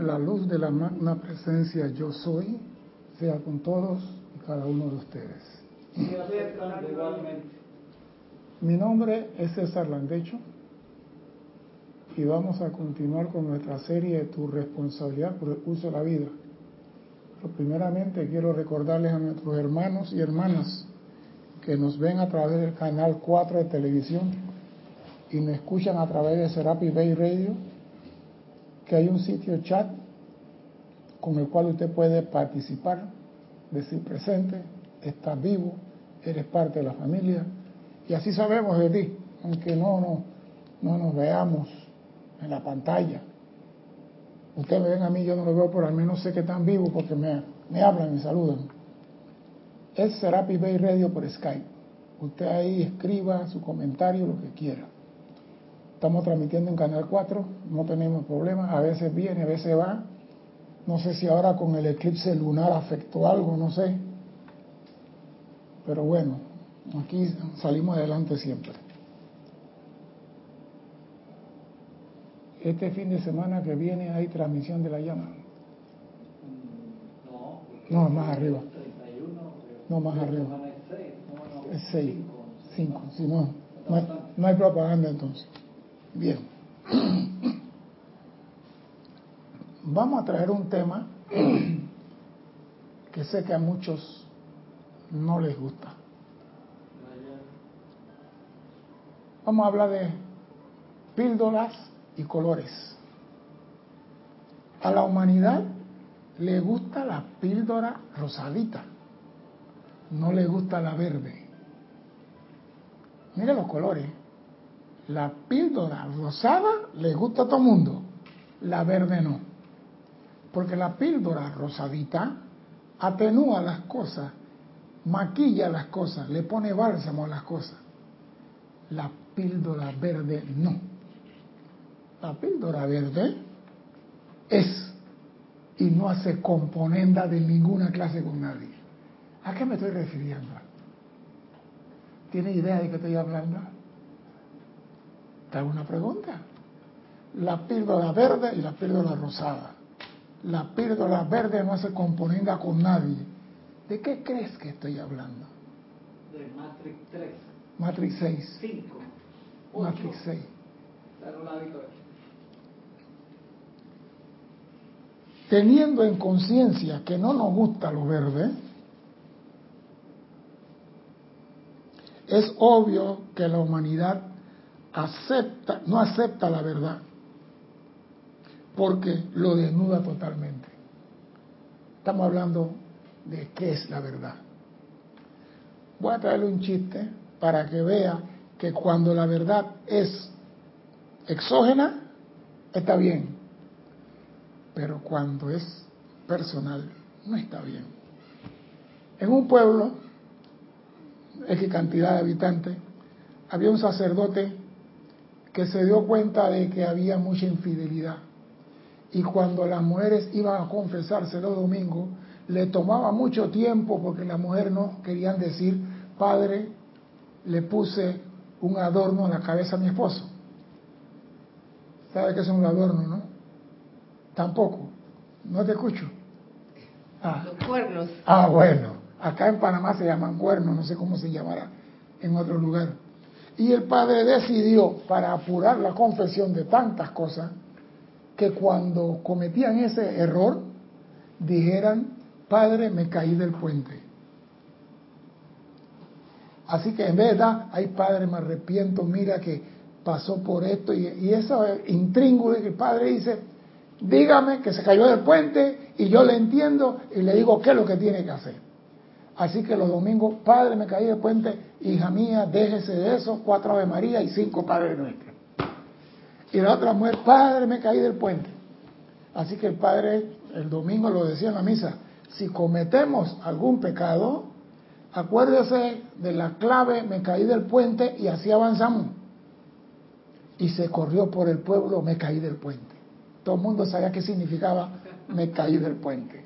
la luz de la magna presencia yo soy sea con todos y cada uno de ustedes. Mi nombre es César Landecho y vamos a continuar con nuestra serie de Tu responsabilidad por el uso de la vida. Pero primeramente quiero recordarles a nuestros hermanos y hermanas que nos ven a través del canal 4 de televisión y me escuchan a través de Serapi Bay Radio, que hay un sitio chat con el cual usted puede participar, decir presente, estar vivo, eres parte de la familia, y así sabemos de ti, aunque no, no, no nos veamos en la pantalla. Ustedes me ven a mí, yo no lo veo, pero al menos sé que están vivos porque me, me hablan, me saludan. Es Serapi Bay Radio por Skype. Usted ahí escriba su comentario, lo que quiera. Estamos transmitiendo en Canal 4, no tenemos problemas, a veces viene, a veces va. No sé si ahora con el eclipse lunar afectó algo, no sé. Pero bueno, aquí salimos adelante siempre. Este fin de semana que viene hay transmisión de la llama. No, más arriba. No, más arriba. Es 6. 5. Si no, no hay, no hay propaganda entonces. Bien. Vamos a traer un tema que sé que a muchos no les gusta. Vamos a hablar de píldoras y colores. A la humanidad le gusta la píldora rosadita, no le gusta la verde. Mire los colores. La píldora rosada le gusta a todo mundo, la verde no. Porque la píldora rosadita atenúa las cosas, maquilla las cosas, le pone bálsamo a las cosas. La píldora verde no. La píldora verde es y no hace componenda de ninguna clase con nadie. ¿A qué me estoy refiriendo? ¿Tiene idea de qué estoy hablando? ¿Te hago una pregunta? La píldora verde y la píldora rosada. La píldora verde no hace componenda con nadie. ¿De qué crees que estoy hablando? De Matrix 3. Matrix 6. 5. Matrix 6. Teniendo en conciencia que no nos gusta lo verde, es obvio que la humanidad acepta, no acepta la verdad, porque lo desnuda totalmente. Estamos hablando de qué es la verdad. Voy a traerle un chiste para que vea que cuando la verdad es exógena, está bien, pero cuando es personal, no está bien. En un pueblo, X cantidad de habitantes, había un sacerdote que se dio cuenta de que había mucha infidelidad. Y cuando las mujeres iban a confesarse los domingos, le tomaba mucho tiempo porque las mujeres no querían decir, padre, le puse un adorno en la cabeza a mi esposo. ¿Sabe qué es un adorno, no? Tampoco. No te escucho. Ah. Los cuernos. Ah, bueno. Acá en Panamá se llaman cuernos, no sé cómo se llamará en otro lugar. Y el padre decidió, para apurar la confesión de tantas cosas, que cuando cometían ese error, dijeran, Padre, me caí del puente. Así que en verdad, ay Padre, me arrepiento, mira que pasó por esto. Y, y eso intríngulo, y el Padre dice, dígame que se cayó del puente y yo le entiendo y le digo qué es lo que tiene que hacer. Así que los domingos, Padre, me caí del puente, hija mía, déjese de eso, cuatro Ave María y cinco Padre Nuestro. Y la otra mujer, Padre, me caí del puente. Así que el Padre el domingo lo decía en la misa, si cometemos algún pecado, acuérdese de la clave, me caí del puente y así avanzamos. Y se corrió por el pueblo, me caí del puente. Todo el mundo sabía qué significaba, me caí del puente.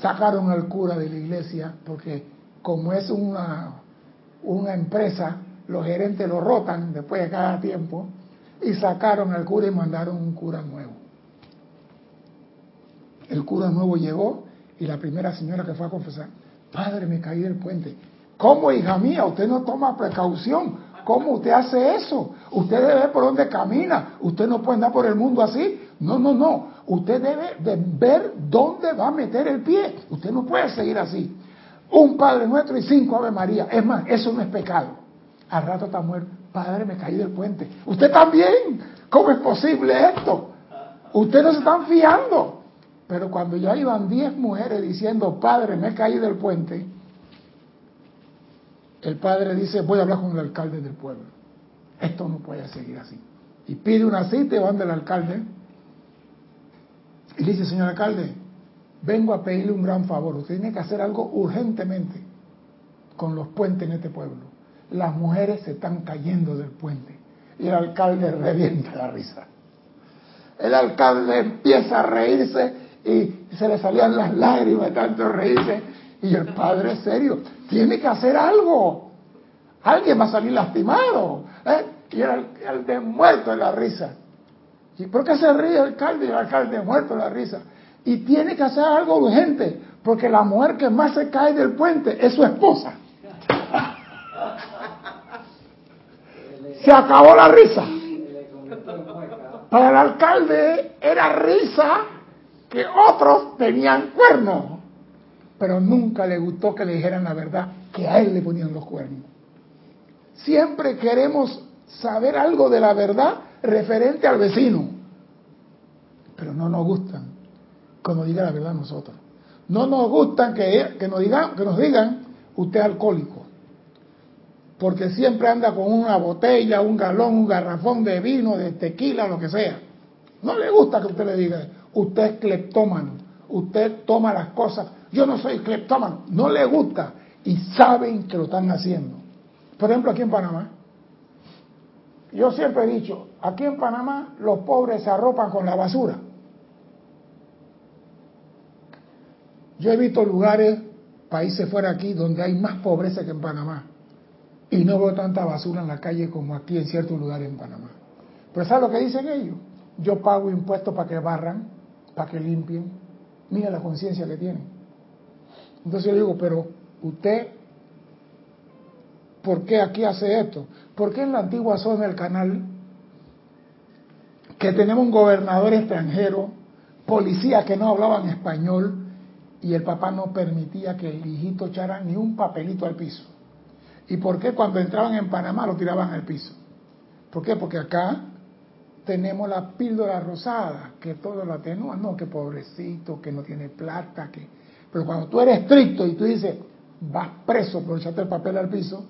Sacaron al cura de la iglesia porque como es una, una empresa, los gerentes lo rotan después de cada tiempo y sacaron al cura y mandaron un cura nuevo. el cura nuevo llegó y la primera señora que fue a confesar, padre, me caí del puente. ¿Cómo, hija mía? Usted no toma precaución. ¿Cómo usted hace eso? Usted debe ver por dónde camina. Usted no puede andar por el mundo así. No, no, no. Usted debe de ver dónde va a meter el pie. Usted no puede seguir así. Un Padre Nuestro y cinco Ave María. Es más, eso no es pecado. Al rato está muerto. Padre, me caí del puente. Usted también. ¿Cómo es posible esto? Ustedes no se están fiando. Pero cuando ya iban diez mujeres diciendo, Padre, me caí del puente, el padre dice, voy a hablar con el alcalde del pueblo. Esto no puede seguir así. Y pide una cita y van del alcalde. Y dice, señor alcalde, vengo a pedirle un gran favor. Usted tiene que hacer algo urgentemente con los puentes en este pueblo. Las mujeres se están cayendo del puente. Y el alcalde revienta la risa. El alcalde empieza a reírse y se le salían las lágrimas de tanto reírse. Y el padre, serio, tiene que hacer algo. Alguien va a salir lastimado. ¿eh? Y el alcalde muerto de la risa. ¿Y por qué se ríe el alcalde y el alcalde muerto de la risa? Y tiene que hacer algo urgente, porque la mujer que más se cae del puente es su esposa. Se acabó la risa. Para el alcalde era risa que otros tenían cuernos, pero nunca le gustó que le dijeran la verdad, que a él le ponían los cuernos. Siempre queremos saber algo de la verdad referente al vecino, pero no nos gustan nos diga la verdad nosotros. No nos gustan que, que, nos digan, que nos digan, usted es alcohólico, porque siempre anda con una botella, un galón, un garrafón de vino, de tequila, lo que sea. No le gusta que usted le diga, usted es cleptómano, usted toma las cosas, yo no soy cleptómano, no le gusta y saben que lo están haciendo. Por ejemplo, aquí en Panamá, yo siempre he dicho, aquí en Panamá los pobres se arropan con la basura. Yo he visto lugares, países fuera aquí, donde hay más pobreza que en Panamá. Y no veo tanta basura en la calle como aquí en ciertos lugares en Panamá. Pero ¿sabes lo que dicen ellos? Yo pago impuestos para que barran, para que limpien. Mira la conciencia que tienen. Entonces yo digo, pero usted, ¿por qué aquí hace esto? ¿Por qué en la antigua zona del canal, que tenemos un gobernador extranjero, policías que no hablaban español, y el papá no permitía que el hijito echara ni un papelito al piso? ¿Y por qué cuando entraban en Panamá lo tiraban al piso? ¿Por qué? Porque acá tenemos la píldora rosada, que todo lo atenúa, no, que pobrecito, que no tiene plata, que... Pero cuando tú eres estricto y tú dices, vas preso por echarte el papel al piso,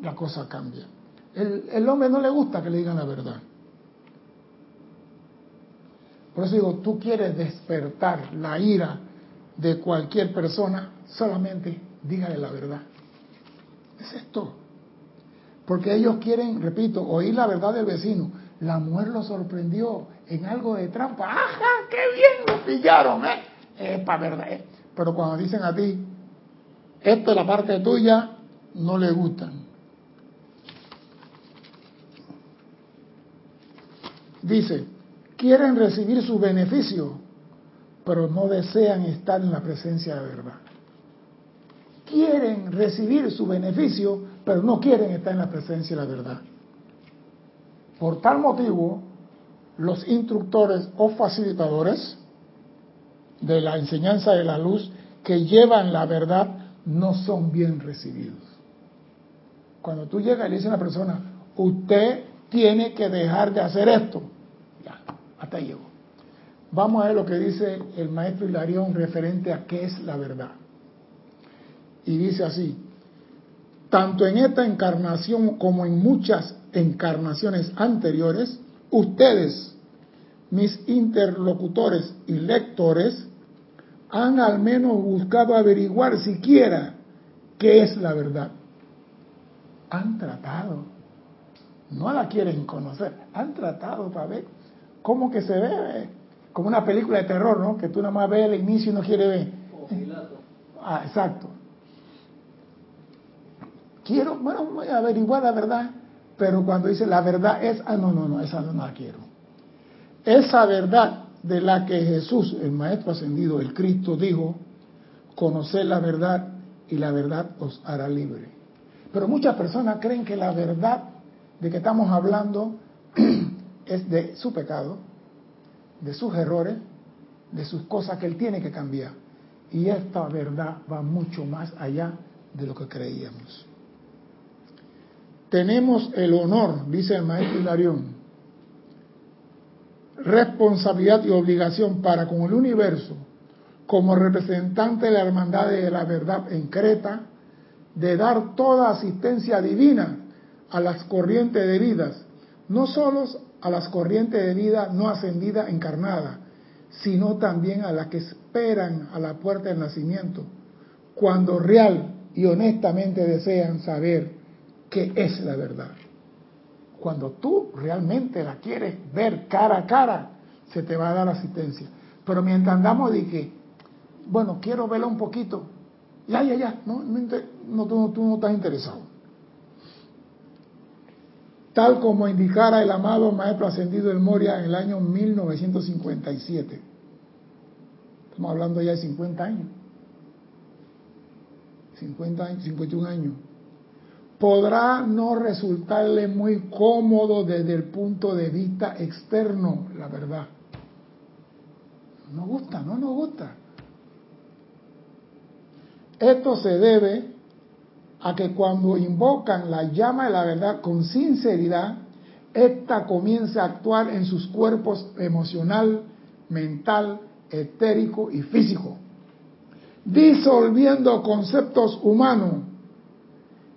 la cosa cambia. El, el hombre no le gusta que le digan la verdad. Por eso digo, tú quieres despertar la ira de cualquier persona, solamente dígale la verdad. Es esto. Porque ellos quieren, repito, oír la verdad del vecino. La mujer lo sorprendió en algo de trampa. ¡Ajá! ¡Qué bien lo pillaron! ¿eh? Es para verdad. ¿eh? Pero cuando dicen a ti, esto es la parte tuya, no le gustan. Dice, quieren recibir su beneficio, pero no desean estar en la presencia de la verdad quieren recibir su beneficio, pero no quieren estar en la presencia de la verdad. Por tal motivo, los instructores o facilitadores de la enseñanza de la luz que llevan la verdad no son bien recibidos. Cuando tú llegas y le dices a una persona, usted tiene que dejar de hacer esto, ya, hasta ahí llegó. Vamos a ver lo que dice el maestro Hilarión referente a qué es la verdad. Y dice así, tanto en esta encarnación como en muchas encarnaciones anteriores, ustedes, mis interlocutores y lectores, han al menos buscado averiguar siquiera qué es la verdad. Han tratado, no la quieren conocer, han tratado para ver cómo que se ve, como una película de terror, ¿no? Que tú nada más ves el inicio y no quieres ver. Ah, exacto quiero, bueno, voy a averiguar la verdad, pero cuando dice la verdad es, ah, no, no, no, esa no la quiero. Esa verdad de la que Jesús, el Maestro Ascendido, el Cristo, dijo, conocer la verdad y la verdad os hará libre. Pero muchas personas creen que la verdad de que estamos hablando es de su pecado, de sus errores, de sus cosas que él tiene que cambiar. Y esta verdad va mucho más allá de lo que creíamos. Tenemos el honor, dice el maestro Hilarión, responsabilidad y obligación para con el universo, como representante de la hermandad de la verdad en Creta, de dar toda asistencia divina a las corrientes de vidas, no solo a las corrientes de vida no ascendida encarnada, sino también a las que esperan a la puerta del nacimiento, cuando real y honestamente desean saber qué es la verdad. Cuando tú realmente la quieres ver cara a cara, se te va a dar asistencia. Pero mientras andamos de que, bueno, quiero verla un poquito, ya, ya, ya, no, tú no estás interesado. Tal como indicara el amado Maestro Ascendido del Moria en el año 1957. Estamos hablando ya de 50 años. 50 años, 51 años podrá no resultarle muy cómodo desde el punto de vista externo, la verdad. No gusta, no nos gusta. Esto se debe a que cuando invocan la llama de la verdad con sinceridad, ésta comienza a actuar en sus cuerpos emocional, mental, etérico y físico, disolviendo conceptos humanos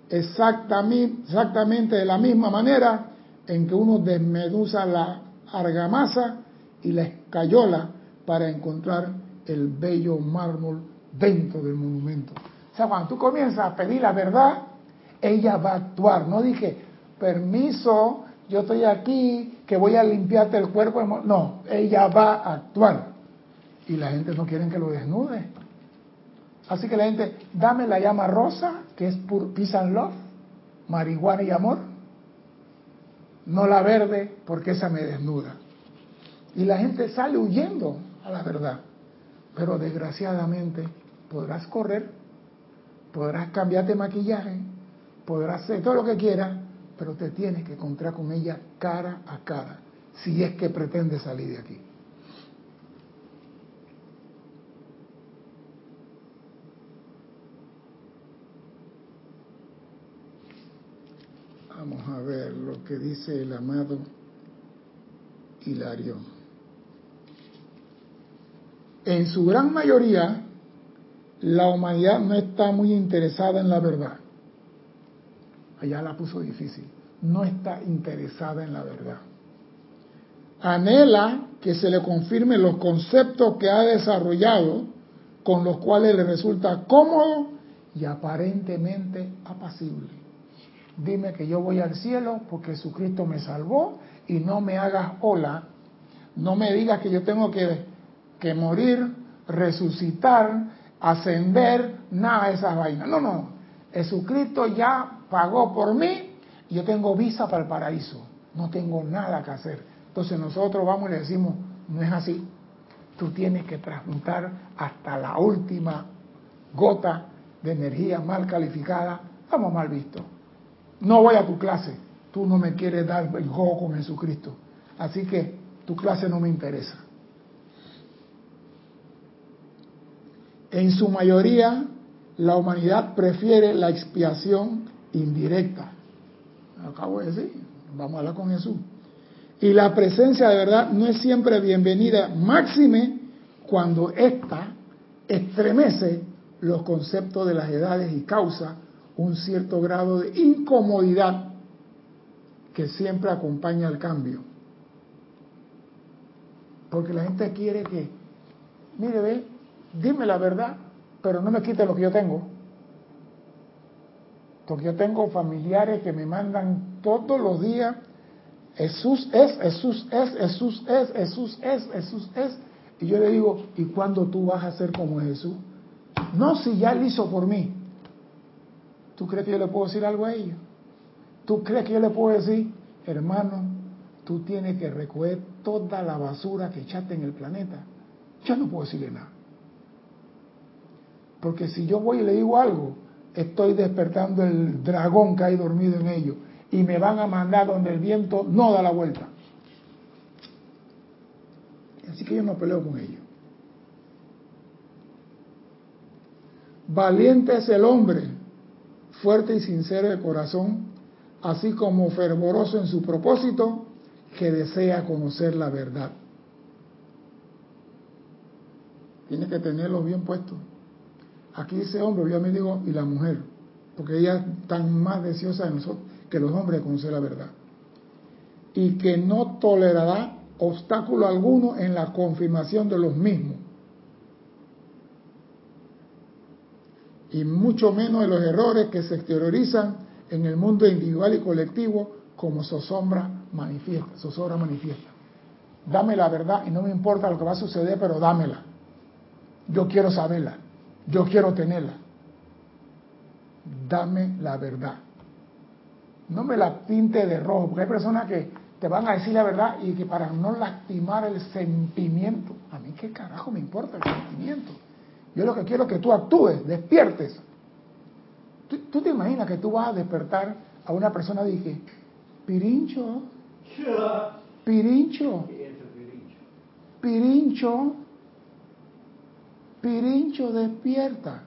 exactamente, exactamente de la misma manera en que uno desmeduza la argamasa y la escayola para encontrar el bello mármol dentro del monumento. O sea, cuando tú comienzas a pedir la verdad, ella va a actuar. No dije, permiso, yo estoy aquí, que voy a limpiarte el cuerpo. No, ella va a actuar. Y la gente no quiere que lo desnude. Así que la gente, dame la llama rosa, que es peace and love, marihuana y amor. No la verde, porque esa me desnuda. Y la gente sale huyendo a la verdad. Pero desgraciadamente podrás correr, podrás cambiarte maquillaje, podrás hacer todo lo que quieras, pero te tienes que encontrar con ella cara a cara, si es que pretendes salir de aquí. Vamos a ver lo que dice el amado Hilario. En su gran mayoría, la humanidad no está muy interesada en la verdad. Allá la puso difícil. No está interesada en la verdad. Anhela que se le confirmen los conceptos que ha desarrollado, con los cuales le resulta cómodo y aparentemente apacible dime que yo voy al cielo porque Jesucristo me salvó y no me hagas hola, no me digas que yo tengo que, que morir, resucitar, ascender, nada de esas vainas. No, no, Jesucristo ya pagó por mí y yo tengo visa para el paraíso, no tengo nada que hacer. Entonces nosotros vamos y le decimos, no es así, tú tienes que transmutar hasta la última gota de energía mal calificada, estamos mal vistos. No voy a tu clase, tú no me quieres dar el juego con Jesucristo, así que tu clase no me interesa. En su mayoría, la humanidad prefiere la expiación indirecta. Acabo de decir, vamos a hablar con Jesús. Y la presencia de verdad no es siempre bienvenida, máxime cuando ésta estremece los conceptos de las edades y causas un cierto grado de incomodidad que siempre acompaña al cambio. Porque la gente quiere que, mire, ve, dime la verdad, pero no me quite lo que yo tengo. Porque yo tengo familiares que me mandan todos los días, Jesús es, Jesús es, Jesús es, Jesús es, Jesús es. Y yo le digo, ¿y cuándo tú vas a ser como Jesús? No si ya él hizo por mí. ¿Tú crees que yo le puedo decir algo a ellos? ¿Tú crees que yo le puedo decir, hermano, tú tienes que recoger toda la basura que echaste en el planeta. Yo no puedo decirle nada. Porque si yo voy y le digo algo, estoy despertando el dragón que hay dormido en ellos y me van a mandar donde el viento no da la vuelta. Así que yo no peleo con ellos. Valiente es el hombre, fuerte y sincero de corazón, así como fervoroso en su propósito, que desea conocer la verdad. Tiene que tenerlo bien puesto. Aquí dice hombre, yo me digo, y la mujer, porque ella están más deseosa de nosotros que los hombres de conocer la verdad. Y que no tolerará obstáculo alguno en la confirmación de los mismos. Y mucho menos de los errores que se exteriorizan en el mundo individual y colectivo como zozobra manifiesta, zozobra manifiesta. Dame la verdad y no me importa lo que va a suceder, pero dámela. Yo quiero saberla. Yo quiero tenerla. Dame la verdad. No me la pinte de rojo, porque hay personas que te van a decir la verdad y que para no lastimar el sentimiento, a mí qué carajo me importa el sentimiento. Yo lo que quiero es que tú actúes, despiertes. ¿Tú, te imaginas que tú vas a despertar a una persona y dije, Pirincho, Pirincho, Pirincho, Pirincho, despierta.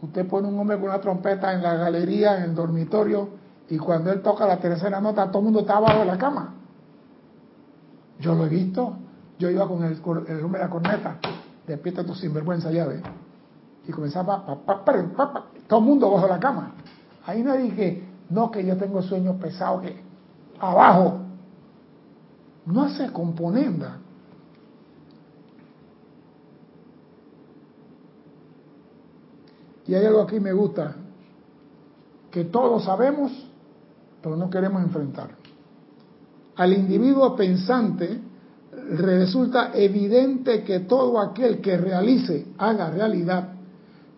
Usted pone un hombre con una trompeta en la galería, en el dormitorio, y cuando él toca la tercera nota, todo el mundo está abajo de la cama. Yo lo he visto. Yo iba con el, el hombre de la corneta. Despierta tu sinvergüenza llave. Y comenzaba, pa, todo el mundo bajo la cama. Ahí no dije, no, que yo tengo sueños pesados, que abajo. No hace componenda. Y hay algo aquí me gusta, que todos sabemos, pero no queremos enfrentar. Al individuo pensante resulta evidente que todo aquel que realice, haga realidad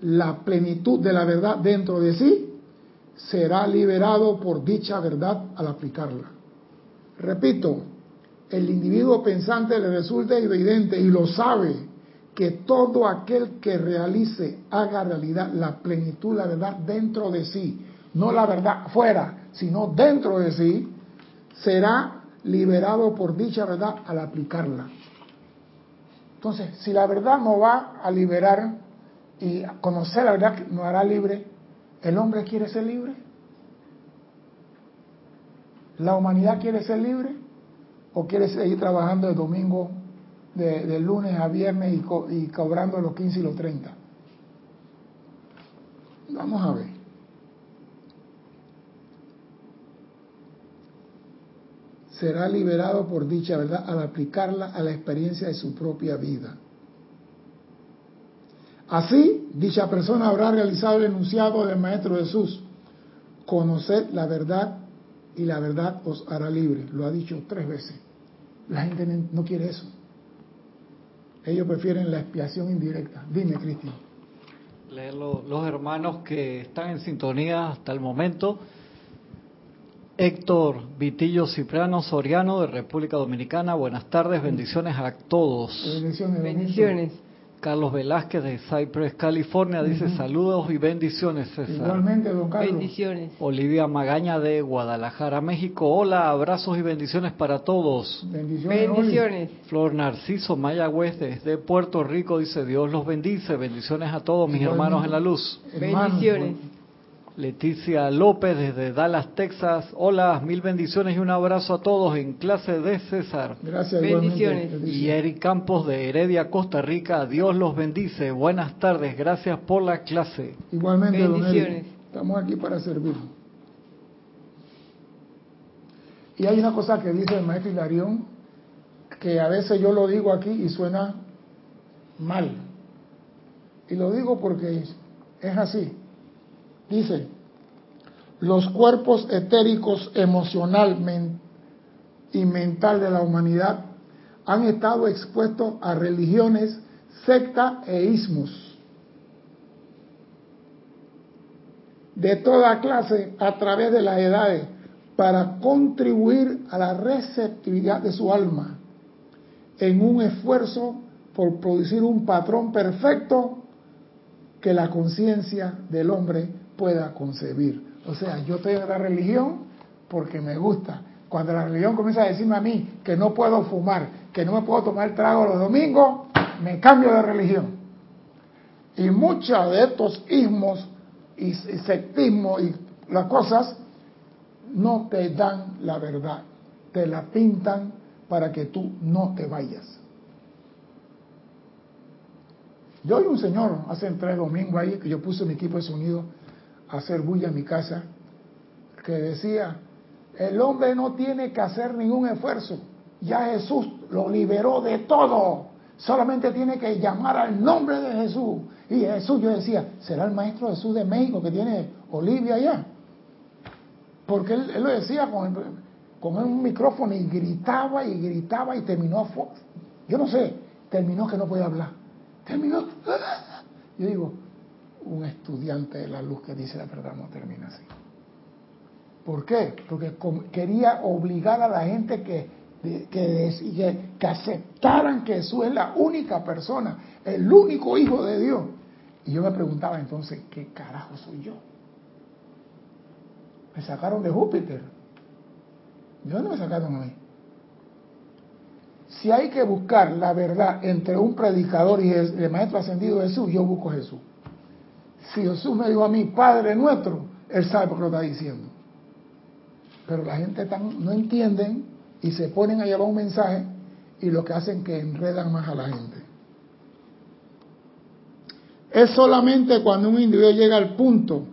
la plenitud de la verdad dentro de sí, será liberado por dicha verdad al aplicarla. Repito, el individuo pensante le resulta evidente y lo sabe que todo aquel que realice, haga realidad la plenitud, la verdad dentro de sí, no la verdad fuera, sino dentro de sí, será liberado por dicha verdad al aplicarla. Entonces, si la verdad no va a liberar y conocer la verdad no hará libre, ¿el hombre quiere ser libre? ¿La humanidad quiere ser libre? ¿O quiere seguir trabajando el domingo de, lunes a viernes y, cobrando los 15 y los 30. Vamos a ver. Será liberado por dicha verdad al aplicarla a la experiencia de su propia vida. Así, dicha persona habrá realizado el enunciado del Maestro Jesús. Conocer la verdad y la verdad os hará libre. Lo ha dicho tres veces. La gente no quiere eso. Ellos prefieren la expiación indirecta. Dime, Cristian. Leer los hermanos que están en sintonía hasta el momento. Héctor Vitillo Cipriano Soriano de República Dominicana. Buenas tardes, bendiciones a todos. Bendiciones. bendiciones. Carlos Velázquez de Cypress, California, dice saludos y bendiciones, César. Igualmente, don Carlos. Bendiciones. Olivia Magaña de Guadalajara, México. Hola, abrazos y bendiciones para todos. Bendiciones. bendiciones. Flor Narciso Mayagüez desde Puerto Rico dice Dios los bendice. Bendiciones a todos mis hermanos en la luz. Bendiciones. Leticia López desde Dallas, Texas. Hola, mil bendiciones y un abrazo a todos en clase de César. Gracias, bendiciones. Y Eric Campos de Heredia, Costa Rica. Dios los bendice. Buenas tardes, gracias por la clase. Igualmente, bendiciones. Estamos aquí para servir. Y hay una cosa que dice el maestro Hilarión, que a veces yo lo digo aquí y suena mal. Y lo digo porque es así Dice, los cuerpos etéricos emocional y mental de la humanidad han estado expuestos a religiones, secta e ismos. De toda clase a través de las edades, para contribuir a la receptividad de su alma en un esfuerzo por producir un patrón perfecto que la conciencia del hombre pueda concebir. O sea, yo estoy la religión porque me gusta. Cuando la religión comienza a decirme a mí que no puedo fumar, que no me puedo tomar trago los domingos, me cambio de religión. Y muchos de estos ismos y sectismo y las cosas no te dan la verdad, te la pintan para que tú no te vayas. Yo oí un señor hace tres domingos ahí que yo puse mi equipo de sonido hacer bulla en mi casa que decía, el hombre no tiene que hacer ningún esfuerzo, ya Jesús lo liberó de todo, solamente tiene que llamar al nombre de Jesús. Y Jesús, yo decía, ¿será el maestro Jesús de México que tiene Olivia allá? Porque él, lo decía con, con un micrófono y gritaba y gritaba y terminó, yo no sé, terminó que no podía hablar. Terminó. Yo digo, un estudiante de la luz que dice la verdad no termina así. ¿Por qué? Porque quería obligar a la gente que, que, que, aceptaran que Jesús es la única persona, el único hijo de Dios. Y yo me preguntaba entonces, ¿qué carajo soy yo? Me sacaron de Júpiter. ¿De dónde me sacaron a mí? Si hay que buscar la verdad entre un predicador y el maestro ascendido Jesús, yo busco Jesús. Si Jesús me dijo a mí, Padre nuestro, Él sabe por qué lo está diciendo. Pero la gente tan, no entienden y se ponen a llevar un mensaje y lo que hacen que enredan más a la gente. Es solamente cuando un individuo llega al punto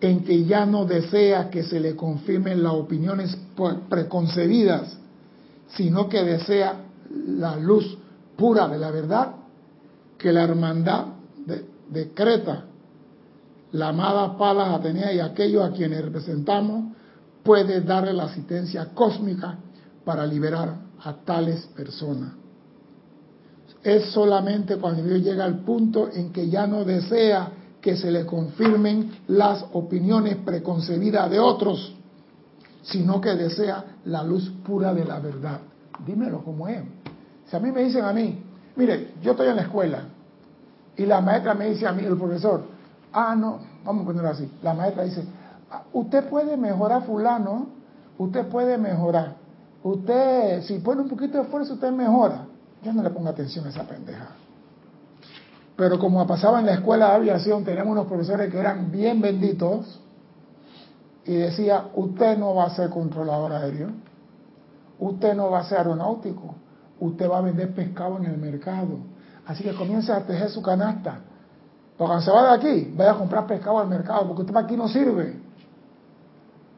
en que ya no desea que se le confirmen las opiniones preconcebidas, sino que desea la luz pura de la verdad, que la hermandad decreta, la amada Palas Atenea y aquellos a quienes representamos, puede darle la asistencia cósmica para liberar a tales personas. Es solamente cuando Dios llega al punto en que ya no desea que se le confirmen las opiniones preconcebidas de otros, sino que desea la luz pura de la verdad. Dímelo como es. Si a mí me dicen a mí, mire, yo estoy en la escuela y la maestra me dice a mí, el profesor, ah, no, vamos a ponerlo así, la maestra dice, ah, usted puede mejorar fulano, usted puede mejorar, usted, si pone un poquito de esfuerzo, usted mejora. Yo no le pongo atención a esa pendeja. Pero como pasaba en la escuela de aviación, teníamos unos profesores que eran bien benditos y decía, usted no va a ser controlador aéreo, usted no va a ser aeronáutico, usted va a vender pescado en el mercado. Así que comience a tejer su canasta. Porque cuando se va de aquí, vaya a comprar pescado al mercado, porque usted para aquí no sirve.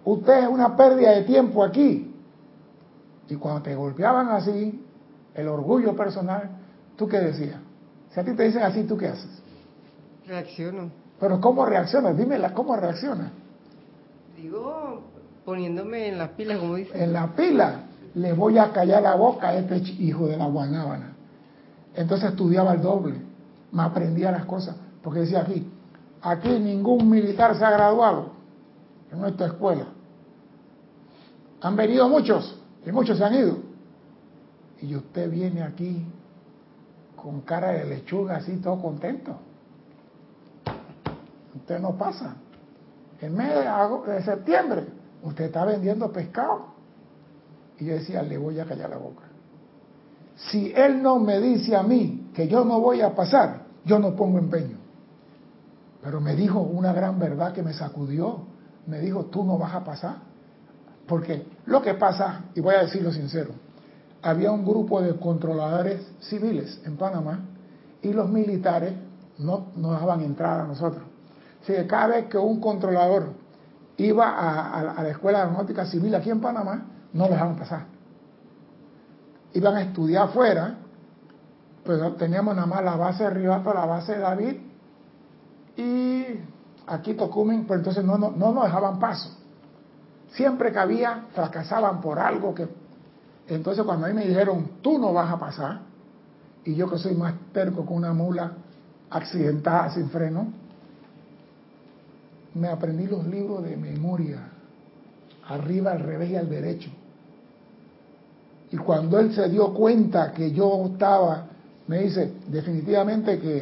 Usted es una pérdida de tiempo aquí. Y cuando te golpeaban así, el orgullo personal, ¿tú qué decías? Si a ti te dicen así, ¿tú qué haces? Reacciono. Pero ¿cómo reaccionas? Dímela, ¿cómo reaccionas? Digo, poniéndome en las pilas, como dice. En la pila le voy a callar la boca a este hijo de la guanábana. Entonces estudiaba el doble, me aprendía las cosas, porque decía aquí, aquí ningún militar se ha graduado en nuestra escuela. Han venido muchos y muchos se han ido. Y usted viene aquí con cara de lechuga así, todo contento. Usted no pasa. En mes de septiembre, usted está vendiendo pescado y yo decía, le voy a callar la boca. Si él no me dice a mí que yo no voy a pasar, yo no pongo empeño. Pero me dijo una gran verdad que me sacudió. Me dijo, tú no vas a pasar. Porque lo que pasa, y voy a decirlo sincero, había un grupo de controladores civiles en Panamá y los militares no nos daban entrada a nosotros. Así que cada vez que un controlador iba a, la Escuela Aeronáutica Civil aquí en Panamá, no dejaban pasar. Iban a estudiar afuera, pero teníamos nada más la base de Ribato, la base de David y aquí Tocumen, pero entonces no, no, no nos dejaban paso. Siempre que había, fracasaban por algo que... Entonces cuando a mí me dijeron, tú no vas a pasar, y yo que soy más terco con una mula accidentada sin freno, me aprendí los libros de memoria arriba, al revés y al derecho. Y cuando él se dio cuenta que yo estaba, me dice, definitivamente que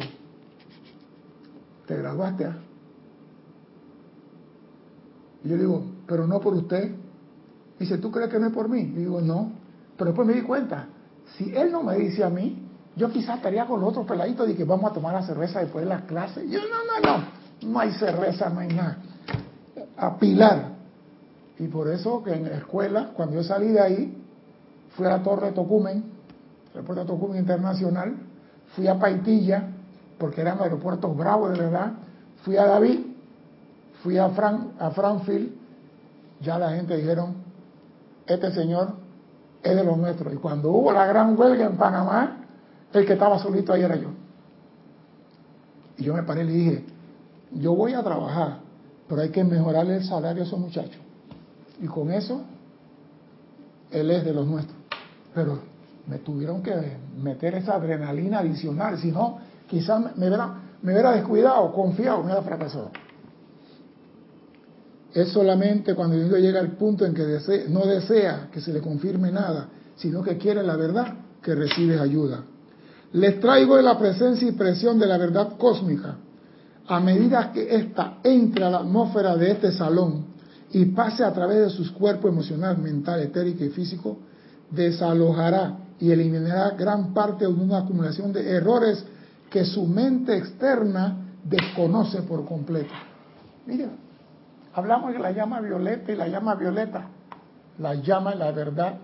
te graduaste. ¿ah? Y yo digo, pero no por usted. Dice, ¿tú crees que no es por mí? Y digo, no. Pero después me di cuenta, si él no me dice a mí, yo quizás estaría con los otros peladitos y que vamos a tomar la cerveza después de la clase. yo, no, no, no, no hay cerveza, no hay nada. A pilar. Y por eso que en la escuela, cuando yo salí de ahí, fui a la Torre Tocumen, aeropuerto Tocumen Internacional, fui a Paitilla, porque eran aeropuertos bravos de verdad, fui a David, fui a, Fran, a Franfield, ya la gente dijeron, este señor es de los nuestros. Y cuando hubo la gran huelga en Panamá, el que estaba solito ahí era yo. Y yo me paré y le dije, yo voy a trabajar, pero hay que mejorarle el salario a esos muchachos. Y con eso, él es de los nuestros. Pero me tuvieron que meter esa adrenalina adicional, si no, quizás me hubiera, me descuidado, confiado, me hubiera fracasado. Es solamente cuando el llega al punto en que no desea que se le confirme nada, sino que quiere la verdad, que recibes ayuda. Les traigo la presencia y presión de la verdad cósmica. A medida que ésta entre a la atmósfera de este salón y pase a través de sus cuerpos emocional, mental, etérico y físico, desalojará y eliminará gran parte de una acumulación de errores que su mente externa desconoce por completo. Mira, hablamos de la llama violeta y la llama violeta. La llama, la verdad,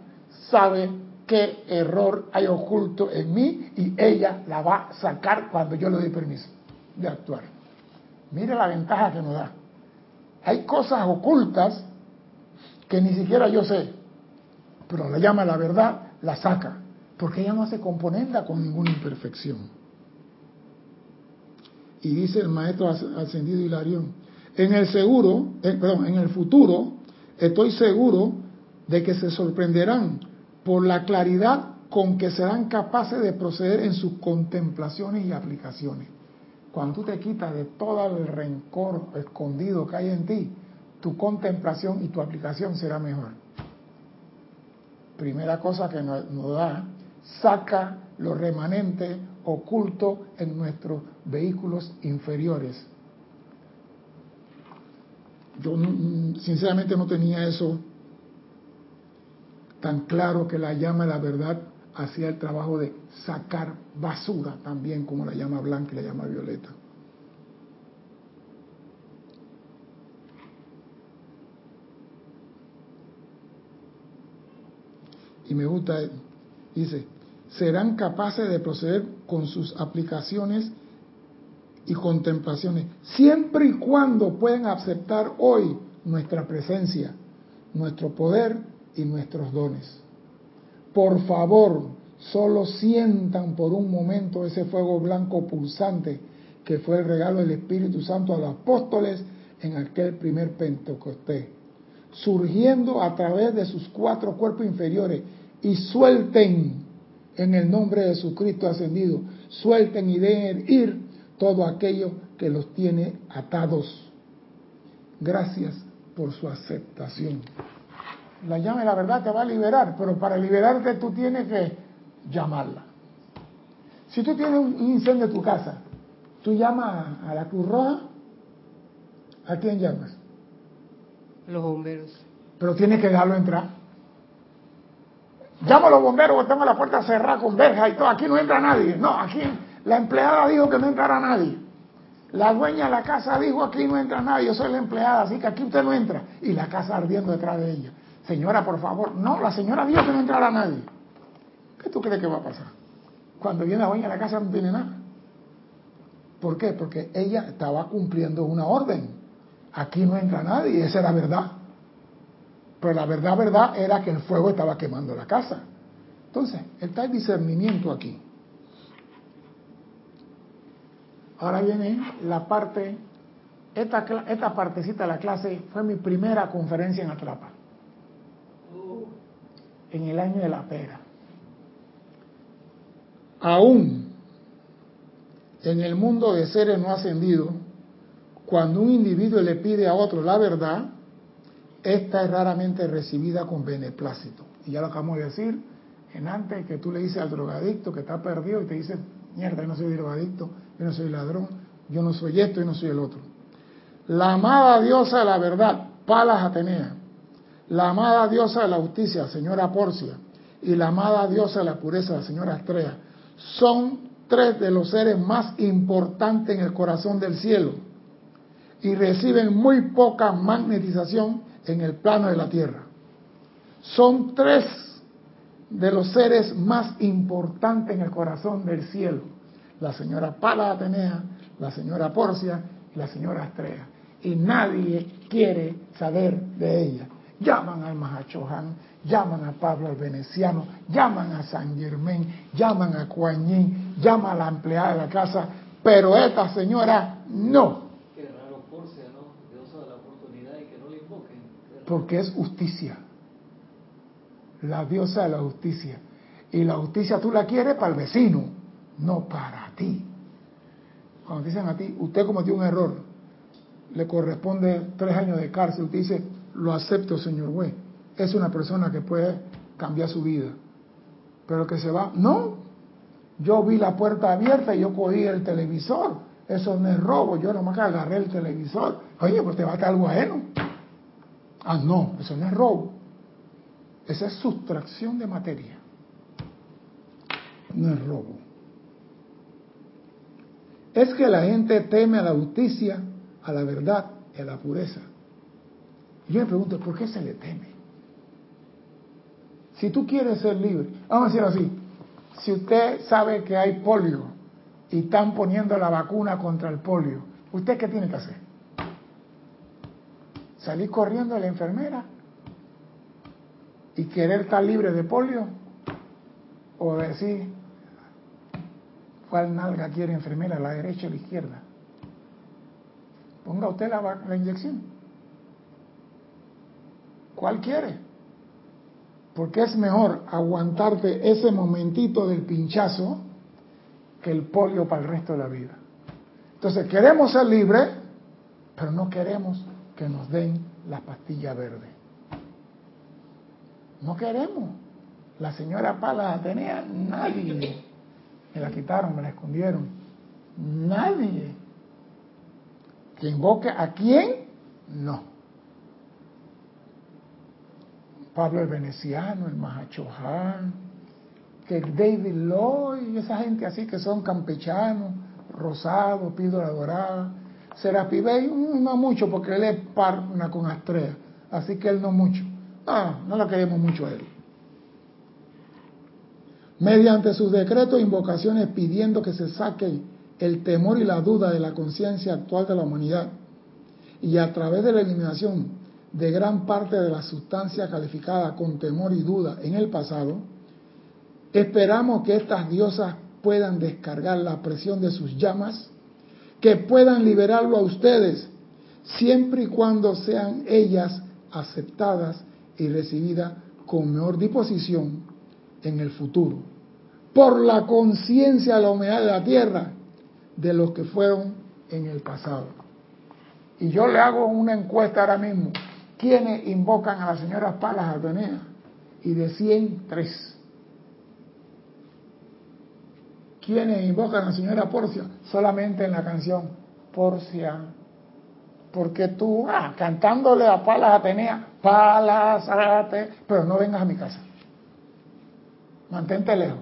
sabe qué error hay oculto en mí y ella la va a sacar cuando yo le doy permiso de actuar. Mire la ventaja que nos da. Hay cosas ocultas que ni siquiera yo sé, pero la llama la verdad, la saca, porque ella no se componenda con ninguna imperfección. Y dice el maestro ascendido Hilarión, en el seguro, eh, perdón, en el futuro, estoy seguro de que se sorprenderán por la claridad con que serán capaces de proceder en sus contemplaciones y aplicaciones. Cuando tú te quitas de todo el rencor escondido que hay en ti, tu contemplación y tu aplicación será mejor. Primera cosa que nos, da, saca los remanentes ocultos en nuestros vehículos inferiores. Yo sinceramente no tenía eso tan claro que la llama la verdad hacía el trabajo de sacar basura también como la llama blanca y la llama violeta. Y me gusta, dice, serán capaces de proceder con sus aplicaciones y contemplaciones, siempre y cuando puedan aceptar hoy nuestra presencia, nuestro poder y nuestros dones. Por favor, solo sientan por un momento ese fuego blanco pulsante que fue el regalo del Espíritu Santo a los apóstoles en aquel primer Pentecostés, surgiendo a través de sus cuatro cuerpos inferiores y suelten en el nombre de Jesucristo ascendido, suelten y den ir todo aquello que los tiene atados. Gracias por su aceptación la llama de la verdad te va a liberar, pero para liberarte tú tienes que llamarla. Si tú tienes un incendio en tu casa, tú llamas a la Cruz Roja, ¿a quién llamas? Los bomberos. Pero tienes que dejarlo entrar. Llamo a los bomberos tengo la puerta cerrada con verja y todo. Aquí no entra nadie. No, aquí la empleada dijo que no entrara nadie. La dueña de la casa dijo aquí no entra nadie. Yo soy la empleada, así que aquí usted no entra. Y la casa ardiendo detrás de ella. Señora, por favor. No, la señora dijo que no entrara nadie. ¿Qué tú crees que va a pasar? Cuando viene la dueña a la casa no tiene nada. ¿Por qué? Porque ella estaba cumpliendo una orden. Aquí no entra nadie, esa era verdad. Pero la verdad, verdad, era que el fuego estaba quemando la casa. Entonces, está el discernimiento aquí. Ahora viene la parte, esta, esta partecita de la clase fue mi primera conferencia en Atlapa en el año de la pera. Aún en el mundo de seres no ascendidos, cuando un individuo le pide a otro la verdad, esta es raramente recibida con beneplácito. Y ya lo acabamos de decir en antes que tú le dices al drogadicto que está perdido y te dice, mierda, yo no soy drogadicto, yo no soy ladrón, yo no soy esto, yo no soy el otro. La amada diosa de la verdad, Palas Atenea, la amada diosa de la justicia, señora Porcia, y la amada diosa de la pureza, señora Estrella, son tres de los seres más importantes en el corazón del cielo y reciben muy poca magnetización en el plano de la tierra. Son tres de los seres más importantes en el corazón del cielo. La señora Pala Atenea, la señora Porcia y la señora Estrella. Y nadie quiere saber de ella. Llaman al Mahachohan, llaman a Pablo el Veneciano, llaman a San Germán, llaman a Yin, llaman a la empleada de la casa, pero esta señora no. Qué raro Porcia, ¿no? Diosa de la oportunidad y que no le invoquen. Qué raro. Porque es justicia. La diosa de la justicia. Y la justicia tú la quieres para el vecino, no para ti. Cuando dicen a ti, usted cometió un error, le corresponde tres años de cárcel, usted dice, lo acepto, señor juez. Es una persona que puede cambiar su vida. Pero que se va, no. Yo vi la puerta abierta y yo cogí el televisor. Eso no es robo, yo nomás que agarré el televisor. Oye, pues te va a estar algo ajeno. Ah, no, eso no es robo. Esa es sustracción de materia. No es robo. Es que la gente teme a la justicia, a la verdad y a la pureza. Y yo me pregunto, ¿por qué se le teme? Si tú quieres ser libre, vamos a decirlo así, si usted sabe que hay polio y están poniendo la vacuna contra el polio, ¿usted qué tiene que hacer? ¿Salir corriendo a la enfermera y querer estar libre de polio? ¿O decir, cuál nalga quiere enfermera, la derecha o la izquierda? Ponga usted la, inyección. ¿Cuál quiere? Porque es mejor aguantarte ese momentito del pinchazo que el polio para el resto de la vida. Entonces queremos ser libres, pero no queremos que nos den la pastilla verde. No queremos. La señora Palas Atenea, nadie. Me la quitaron, me la escondieron. Nadie. Que invoque a quién, no. Pablo el Veneciano, el Mahachohan, que David Lloyd, esa gente así que son campechanos, Rosado, Píldora Dorada, Serapi Bey, no mucho porque él es parna con Astrea, así que él no mucho. No, no la queremos mucho a él. Mediante sus decretos e invocaciones pidiendo que se saque el temor y la duda de la conciencia actual de la humanidad y a través de la eliminación de gran parte de la sustancia calificada con temor y duda en el pasado, esperamos que estas diosas puedan descargar la presión de sus llamas, que puedan liberarlo a ustedes, siempre y cuando sean ellas aceptadas y recibidas con mejor disposición en el futuro, por la conciencia de la humedad de la tierra de los que fueron en el pasado. Y yo le hago una encuesta ahora mismo. ¿Quiénes invocan a la señora Palas Atenea? Y de 100, 3. ¿Quiénes invocan a la señora Porcia? Solamente en la canción Porcia. Porque tú, ah, cantándole a Palas Atenea, Palas Atenea, pero no vengas a mi casa. Mantente lejos.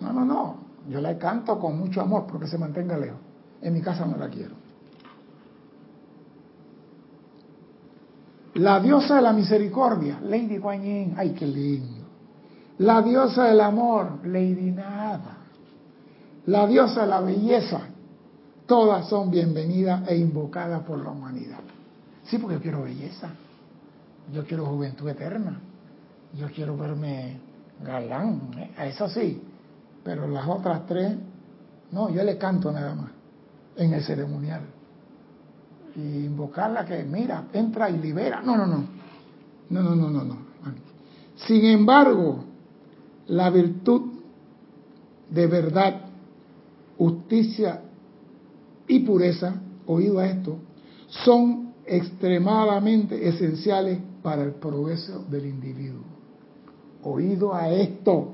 No, no, no. Yo la canto con mucho amor porque se mantenga lejos. En mi casa no la quiero. La diosa de la misericordia, Lady Kuan Yin, ay qué lindo. La diosa del amor, Lady Nada. La diosa de la belleza, todas son bienvenidas e invocadas por la humanidad. Sí, porque yo quiero belleza, yo quiero juventud eterna, yo quiero verme galán, ¿eh? eso sí, pero las otras tres, no, yo le canto nada más en el ceremonial y invocarla que mira, entra y libera. No, no, no. No, no, no, no, no. Sin embargo, la virtud de verdad, justicia y pureza, oído a esto, son extremadamente esenciales para el progreso del individuo. Oído a esto,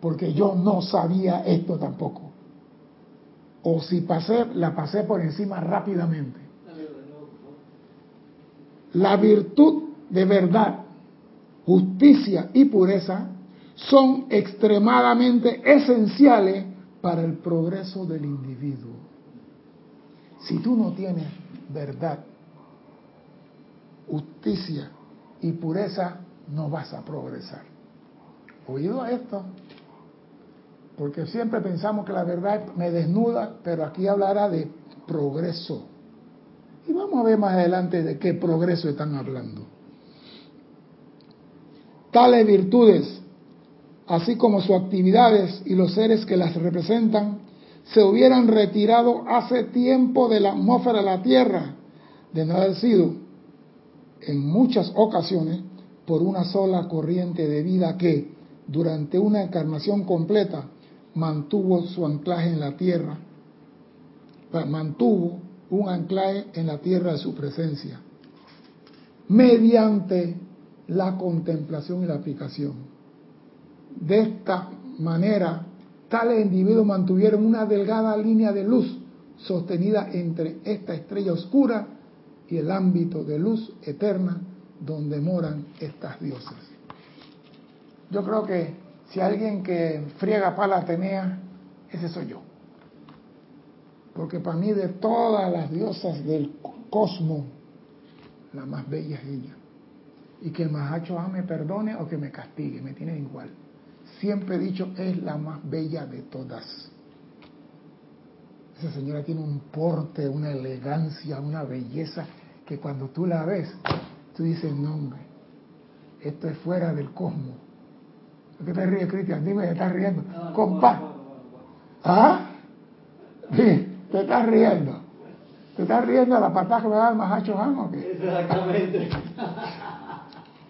porque yo no sabía esto tampoco. O si pasé, la pasé por encima rápidamente. La virtud de verdad, justicia y pureza son extremadamente esenciales para el progreso del individuo. Si tú no tienes verdad, justicia y pureza, no vas a progresar. Oído a esto, porque siempre pensamos que la verdad me desnuda, pero aquí hablará de progreso. Y vamos a ver más adelante de qué progreso están hablando. Tales virtudes, así como sus actividades y los seres que las representan, se hubieran retirado hace tiempo de la atmósfera de la Tierra, de no haber sido en muchas ocasiones por una sola corriente de vida que, durante una encarnación completa, mantuvo su anclaje en la Tierra, mantuvo un anclaje en la Tierra de su presencia, mediante la contemplación y la aplicación. De esta manera, tales individuos mantuvieron una delgada línea de luz sostenida entre esta estrella oscura y el ámbito de luz eterna donde moran estas diosas. Yo creo que si alguien que friega para la ese soy yo. Porque para mí de todas las diosas del cosmos, la más bella es ella. Y que el Mahacho me perdone o que me castigue, me tiene igual. Siempre he dicho, es la más bella de todas. Esa señora tiene un porte, una elegancia, una belleza, que cuando tú la ves, tú dices, no hombre, esto es fuera del cosmos. ¿Por qué te ríes, Cristian? Dime, ¿te estás riendo? Compa. ¿Ah? Sí, te estás riendo. ¿Te estás riendo a la patada que me da el Mahacho Han o qué? Exactamente.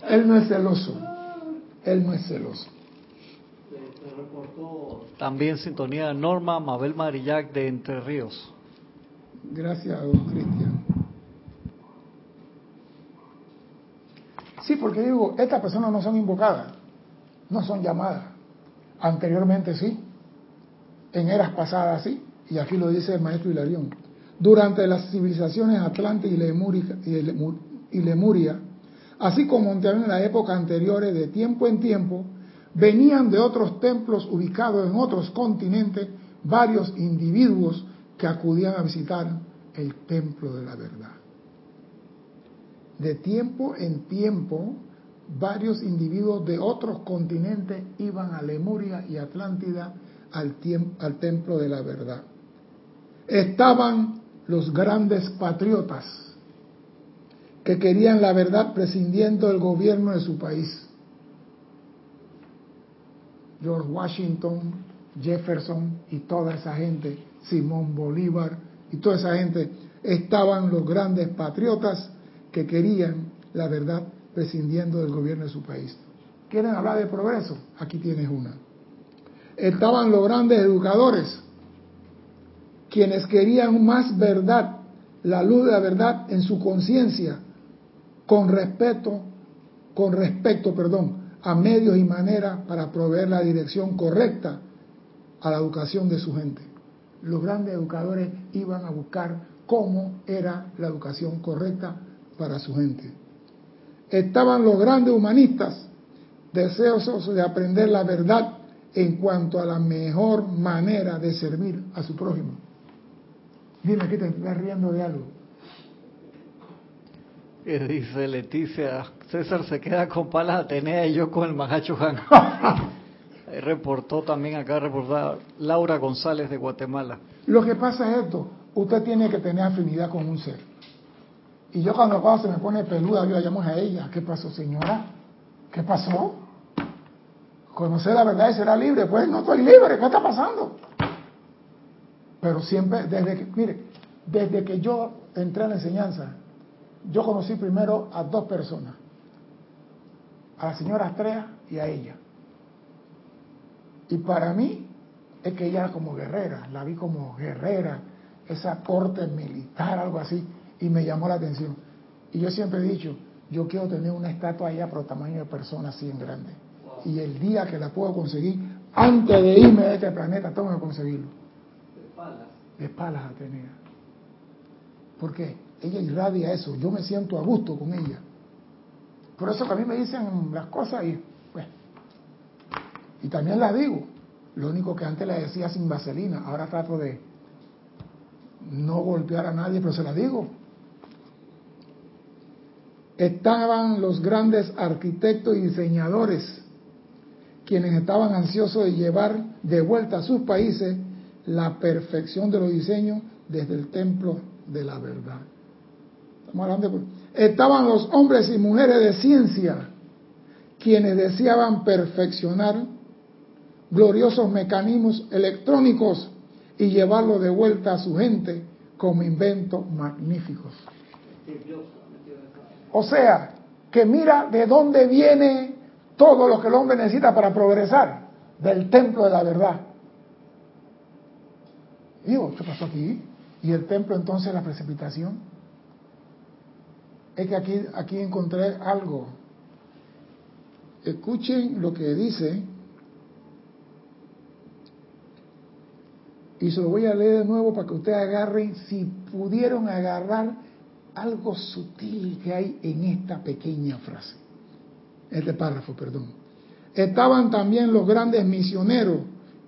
Él no es celoso. Él no es celoso. También sintonía Norma Mabel Marillac de Entre Ríos. Gracias, don Cristian. Sí, porque digo, estas personas no son invocadas, no son llamadas. Anteriormente sí, en eras pasadas sí, y aquí lo dice el maestro Hilarión. Durante las civilizaciones Atlante y y Lemuria así como en las épocas anteriores, de tiempo en tiempo, venían de otros templos ubicados en otros continentes varios individuos que acudían a visitar el templo de la verdad. De tiempo en tiempo, varios individuos de otros continentes iban a Lemuria y Atlántida al, al templo de la verdad. Estaban los grandes patriotas que querían la verdad prescindiendo del gobierno de su país. George Washington, Jefferson y toda esa gente, Simón Bolívar y toda esa gente, estaban los grandes patriotas que querían la verdad prescindiendo del gobierno de su país. ¿Quieren hablar de progreso? Aquí tienes una. Estaban los grandes educadores, quienes querían más verdad, la luz de la verdad en su conciencia, con respeto, con respecto, perdón, a medios y maneras para proveer la dirección correcta a la educación de su gente. Los grandes educadores iban a buscar cómo era la educación correcta para su gente. Estaban los grandes humanistas deseosos de aprender la verdad en cuanto a la mejor manera de servir a su prójimo. Dime que te estás riendo de algo. Y dice Leticia, César se queda con Palas Atenea y yo con el Mahacho Han. reportó también acá, reportada Laura González de Guatemala. Lo que pasa es esto, usted tiene que tener afinidad con un ser. Y yo cuando, cuando se me pone peluda, yo la llamo a ella. ¿Qué pasó, señora? ¿Qué pasó? Conocer la verdad y será libre. Pues no estoy libre, ¿qué está pasando? Pero siempre, desde que, mire, desde que yo entré a la enseñanza, yo conocí primero a dos personas, a la señora Astrea y a ella. Y para mí es que ella era como guerrera, la vi como guerrera, esa corte militar, algo así, y me llamó la atención. Y yo siempre he dicho, yo quiero tener una estatua allá por tamaño de persona así en grande. Y el día que la puedo conseguir, antes de irme de este planeta, tengo que conseguirlo. De palas. De palas Atenea. ¿Por qué? Ella irradia eso. Yo me siento a gusto con ella. Por eso que a mí me dicen las cosas y pues. Y también las digo. Lo único que antes le decía sin vaselina, ahora trato de no golpear a nadie, pero se la digo. Estaban los grandes arquitectos y diseñadores, quienes estaban ansiosos de llevar de vuelta a sus países la perfección de los diseños desde el templo de la verdad. De... Estaban los hombres y mujeres de ciencia, quienes deseaban perfeccionar gloriosos mecanismos electrónicos y llevarlo de vuelta a su gente como inventos magníficos. O sea, que mira de dónde viene todo lo que el hombre necesita para progresar, del templo de la verdad. Digo, ¿qué pasó aquí? ¿Y el templo entonces la precipitación? Es que aquí, aquí encontré algo. Escuchen lo que dice Y se lo voy a leer de nuevo para que ustedes agarren, si pudieron agarrar algo sutil que hay en esta pequeña frase, este párrafo, perdón. Estaban también los grandes misioneros,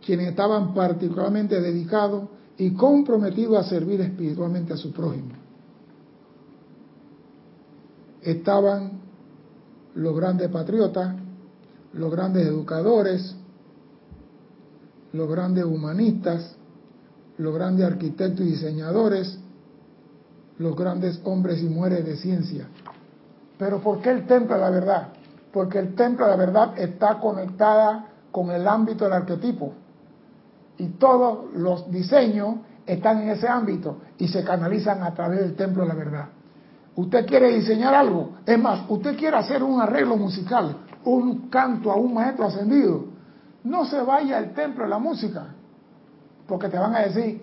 quienes estaban particularmente dedicados y comprometidos a servir espiritualmente a su prójimo. Estaban los grandes patriotas, los grandes educadores, los grandes humanistas, los grandes arquitectos y diseñadores, los grandes hombres y mujeres de ciencia. Pero ¿por qué el templo de la verdad? Porque el templo de la verdad está conectada con el ámbito del arquetipo. Y todos los diseños están en ese ámbito y se canalizan a través del templo de la verdad. Usted quiere diseñar algo, es más, usted quiere hacer un arreglo musical, un canto a un maestro ascendido, no se vaya al templo de la música, porque te van a decir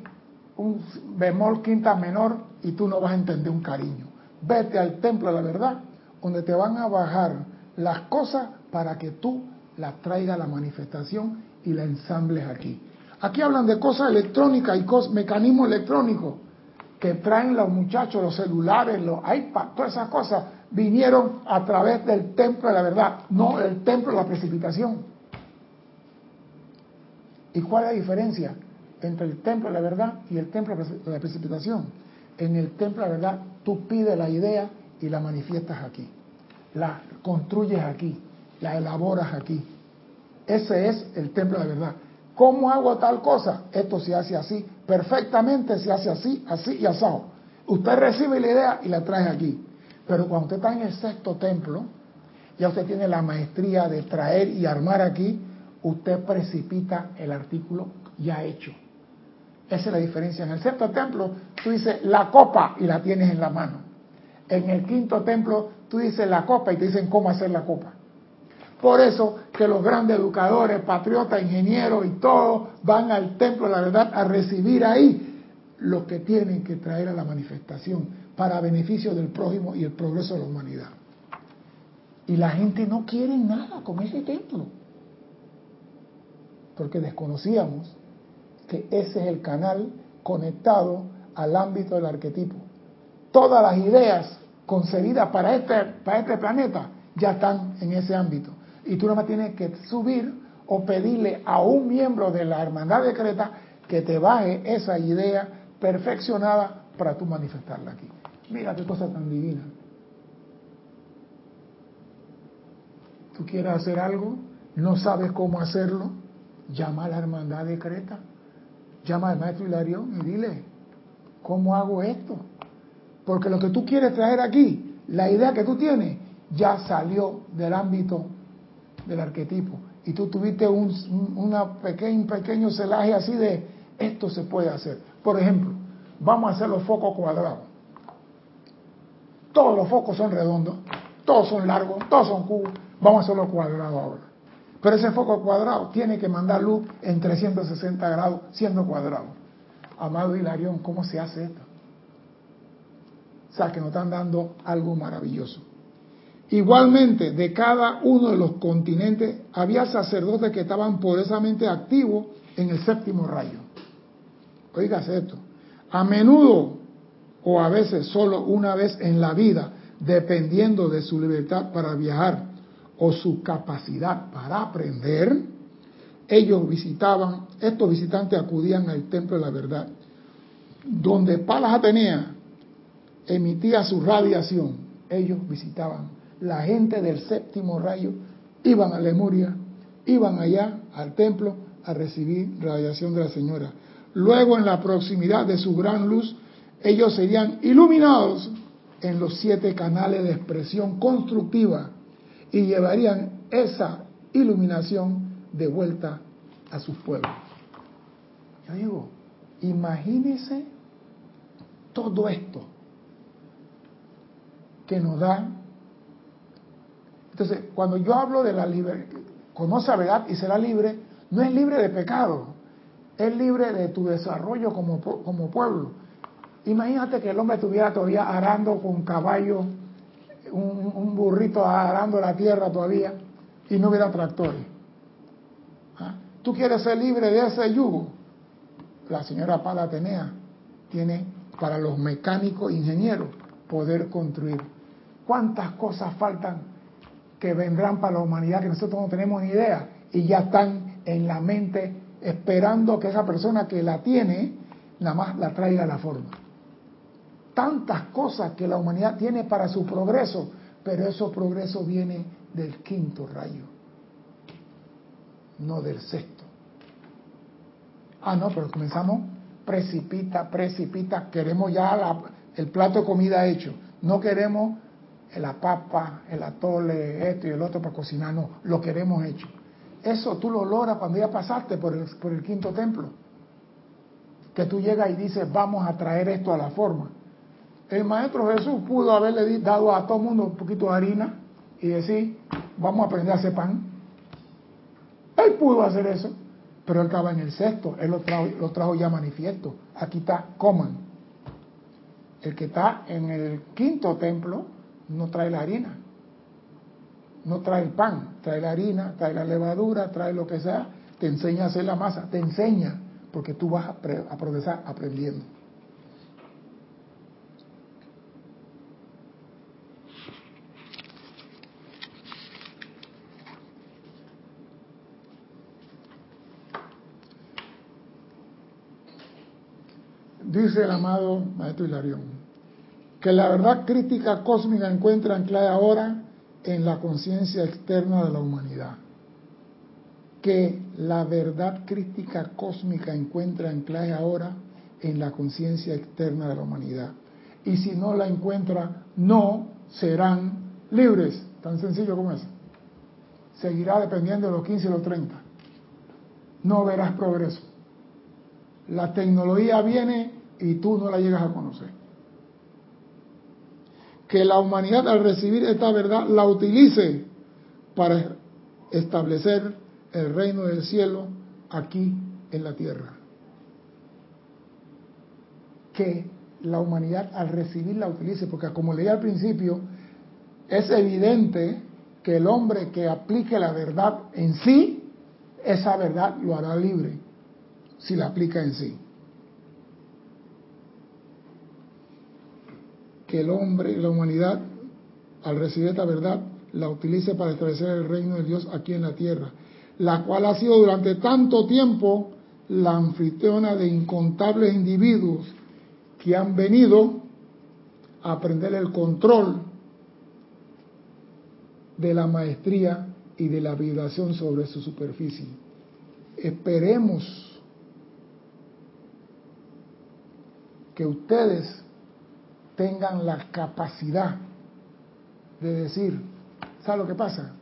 un bemol quinta menor y tú no vas a entender un cariño. Vete al templo de la verdad, donde te van a bajar las cosas para que tú las traigas a la manifestación y la ensambles aquí. Aquí hablan de cosas electrónicas y mecanismos electrónicos que traen los muchachos, los celulares, los iPads, todas esas cosas vinieron a través del templo de la verdad, no el templo de la precipitación. ¿Y cuál es la diferencia? entre el templo de la verdad y el templo de la precipitación. En el templo de la verdad tú pides la idea y la manifiestas aquí, la construyes aquí, la elaboras aquí. Ese es el templo de la verdad. ¿Cómo hago tal cosa? Esto se hace así, perfectamente se hace así, así y asado. Usted recibe la idea y la trae aquí. Pero cuando usted está en el sexto templo, ya usted tiene la maestría de traer y armar aquí, usted precipita el artículo ya hecho. Esa es la diferencia. En el sexto templo tú dices la copa y la tienes en la mano. En el quinto templo tú dices la copa y te dicen cómo hacer la copa. Por eso que los grandes educadores, patriotas, ingenieros y todos van al templo de la verdad a recibir ahí lo que tienen que traer a la manifestación para beneficio del prójimo y el progreso de la humanidad. Y la gente no quiere nada con ese templo. Porque desconocíamos que ese es el canal conectado al ámbito del arquetipo. Todas las ideas concebidas para este, para este planeta ya están en ese ámbito. Y tú no más tienes que subir o pedirle a un miembro de la hermandad de Creta que te baje esa idea perfeccionada para tú manifestarla aquí. Mira qué cosa tan divina. Tú quieres hacer algo, no sabes cómo hacerlo, llama a la hermandad de Creta llama al maestro Hilarión y dile, ¿cómo hago esto? Porque lo que tú quieres traer aquí, la idea que tú tienes, ya salió del ámbito del arquetipo. Y tú tuviste un pequeño, pequeño celaje así de, esto se puede hacer. Por ejemplo, vamos a hacer los focos cuadrados. Todos los focos son redondos, todos son largos, todos son cubos. Vamos a hacerlos cuadrados ahora. Pero ese foco cuadrado tiene que mandar luz en 360 grados siendo cuadrado. Amado Hilarión, ¿cómo se hace esto? O sea, que nos están dando algo maravilloso. Igualmente, de cada uno de los continentes había sacerdotes que estaban poderosamente activos en el séptimo rayo. Oígase esto. A menudo o a veces solo una vez en la vida, dependiendo de su libertad para viajar o su capacidad para aprender, ellos visitaban, estos visitantes acudían al templo de la verdad, donde Palas Atenea emitía su radiación, ellos visitaban. La gente del séptimo rayo iban a Lemuria, iban allá al templo a recibir radiación de la señora. Luego, en la proximidad de su gran luz, ellos serían iluminados en los siete canales de expresión constructiva y llevarían esa iluminación de vuelta a sus pueblos. Yo digo, imagínese todo esto que nos da. Entonces, cuando yo hablo de la libertad, conoce la verdad y será libre, no es libre de pecado, es libre de tu desarrollo como, como pueblo. Imagínate que el hombre estuviera todavía arando con caballo, un, burrito arando la tierra todavía, y no hubiera tractores. ¿Ah? ¿Tú quieres ser libre de ese yugo? La señora Pala Atenea tiene para los mecánicos ingenieros poder construir. ¿Cuántas cosas faltan que vendrán para la humanidad que nosotros no tenemos ni idea y ya están en la mente esperando que esa persona que la tiene nada más la traiga a la forma? tantas cosas que la humanidad tiene para su progreso, pero ese progreso viene del quinto rayo, no del sexto. Ah, no, pero comenzamos precipita, precipita, queremos ya el plato de comida hecho, no queremos la papa, el atole, esto y el otro para cocinar, no, lo queremos hecho. Eso tú lo logras cuando ya pasaste por el, por el quinto templo, que tú llegas y dices, vamos a traer esto a la forma el Maestro Jesús pudo haberle dado a todo el mundo un poquito de harina y decir, vamos a aprender a hacer pan. Él pudo hacer eso, pero él estaba en el sexto, él lo trajo, lo trajo ya manifiesto. Aquí está, coman. El que está en el quinto templo no trae la harina, no trae el pan, trae la harina, trae la levadura, trae lo que sea, te enseña a hacer la masa, te enseña, porque tú vas a, progresar aprendiendo. dice el amado Maestro Hilarión, que la verdad crítica cósmica encuentra anclada ahora en la conciencia externa de la humanidad. Que la verdad crítica cósmica encuentra anclaje ahora en la conciencia externa de la humanidad. Y si no la encuentra, no serán libres. Tan sencillo como eso. Seguirá dependiendo de los 15 y los 30. No verás progreso. La tecnología viene y tú no la llegas a conocer. Que la humanidad al recibir esta verdad la utilice para establecer el reino del cielo aquí en la tierra. Que la humanidad al recibir la utilice, porque como leí al principio, es evidente que el hombre que aplique la verdad en sí, esa verdad lo hará libre si la aplica en sí. Que el hombre la humanidad, al recibir esta verdad, la utilice para establecer el reino de Dios aquí en la tierra, la cual ha sido durante tanto tiempo la anfitriona de incontables individuos que han venido a aprender el control de la maestría y de la vibración sobre su superficie. Esperemos que ustedes tengan la capacidad de decir, ¿sabe lo que pasa?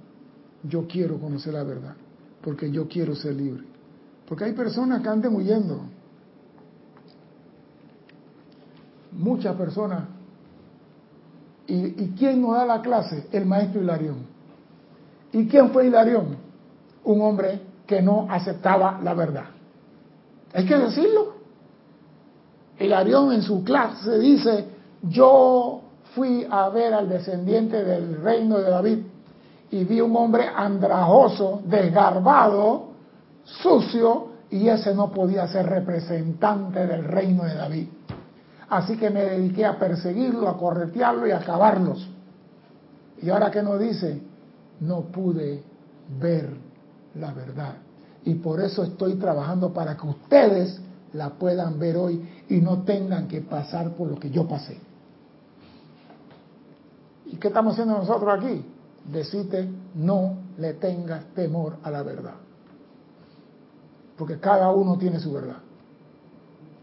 Yo quiero conocer la verdad, porque yo quiero ser libre. Porque hay personas que anden huyendo. Muchas personas. ¿Y, ¿Y quién nos da la clase? El maestro Hilarión. ¿Y quién fue Hilarión? Un hombre que no aceptaba la verdad. Hay que decirlo. Hilarión en su clase dice, yo fui a ver al descendiente del reino de David y vi un hombre andrajoso, desgarbado, sucio, y ese no podía ser representante del reino de David. Así que me dediqué a perseguirlo, a corretearlo y a acabarlos. Y ahora que nos dice, no pude ver la verdad. Y por eso estoy trabajando para que ustedes la puedan ver hoy y no tengan que pasar por lo que yo pasé. ¿Y qué estamos haciendo nosotros aquí? Decite, no le tengas temor a la verdad. Porque cada uno tiene su verdad.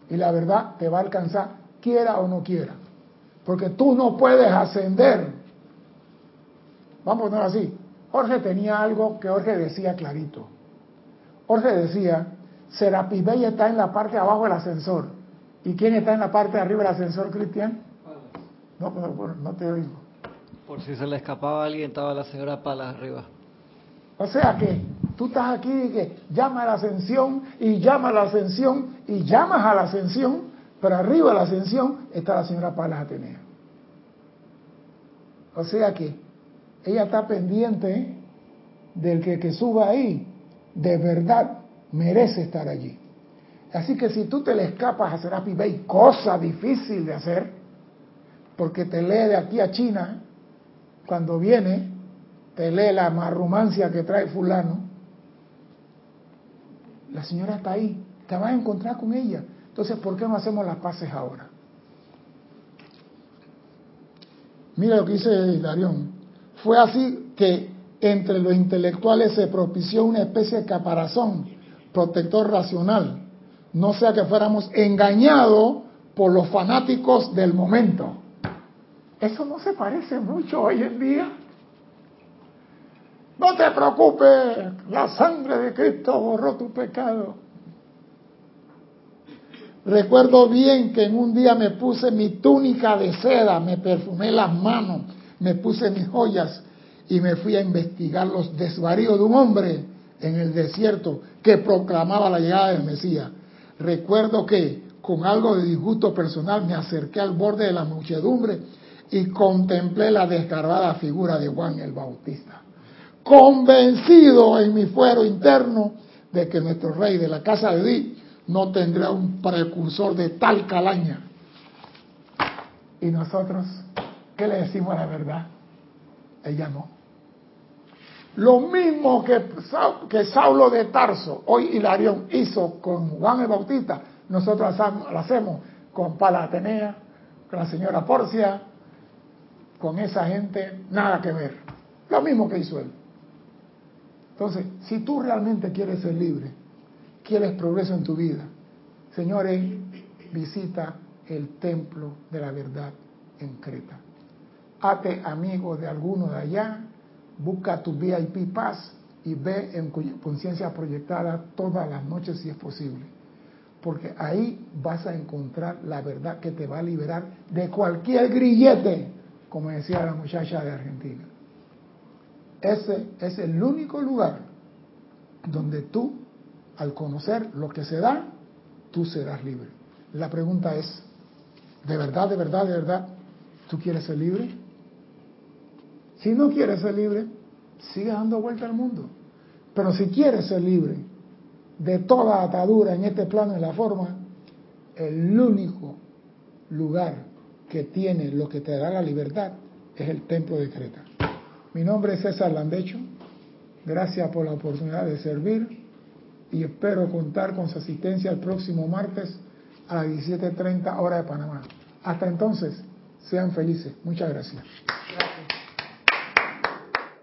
Y la verdad te va a alcanzar, quiera o no quiera. Porque tú no puedes ascender. Vamos a ponerlo así. Jorge tenía algo que Jorge decía clarito. Jorge decía, Serapi Bey está en la parte de abajo del ascensor. ¿Y quién está en la parte de arriba del ascensor, Cristian? No, no, no te oigo. Por si se le escapaba alguien, estaba la señora Palas arriba. O sea que tú estás aquí y que llama a la ascensión y llama a la ascensión y llamas a la ascensión, pero arriba de la ascensión está la señora Palas Atenea. O sea que ella está pendiente del que, que suba ahí, de verdad merece estar allí. Así que si tú te le escapas a Serapi Bey, cosa difícil de hacer, porque te lee de aquí a China, cuando viene, te lee la marrumancia que trae fulano, la señora está ahí, te vas a encontrar con ella. Entonces, ¿por qué no hacemos las paces ahora? Mira lo que dice Darión. Fue así que entre los intelectuales se propició una especie de caparazón, protector racional, no sea que fuéramos engañados por los fanáticos del momento. Eso no se parece mucho hoy en día. No te preocupes, la sangre de Cristo borró tu pecado. Recuerdo bien que en un día me puse mi túnica de seda, me perfumé las manos, me puse mis joyas y me fui a investigar los desvaríos de un hombre en el desierto que proclamaba la llegada del Mesías. Recuerdo que con algo de disgusto personal me acerqué al borde de la muchedumbre y contemplé la desgarbada figura de Juan el Bautista, convencido en mi fuero interno de que nuestro rey de la casa de Dios no tendrá un precursor de tal calaña. Y nosotros, ¿qué le decimos a la verdad? Ella no. Lo mismo que, que Saulo de Tarso, hoy Hilarión, hizo con Juan el Bautista, nosotros lo hacemos con Pala Atenea, con la señora Porcia, con esa gente nada que ver. Lo mismo que hizo él. Entonces, si tú realmente quieres ser libre, quieres progreso en tu vida, señores, visita el templo de la verdad en Creta. Hate amigo de alguno de allá, busca tu VIP Pass y ve en conciencia proyectada todas las noches si es posible. Porque ahí vas a encontrar la verdad que te va a liberar de cualquier grillete como decía la muchacha de Argentina. Ese es el único lugar donde tú, al conocer lo que se da, tú serás libre. La pregunta es, ¿de verdad, de verdad, de verdad, tú quieres ser libre? Si no quieres ser libre, sigue dando vuelta al mundo. Pero si quieres ser libre de toda atadura en este plano y la forma, el único lugar que tiene lo que te da la libertad es el templo de Creta. Mi nombre es César Landecho. Gracias por la oportunidad de servir y espero contar con su asistencia el próximo martes a las 17.30 hora de Panamá. Hasta entonces, sean felices. Muchas gracias. gracias.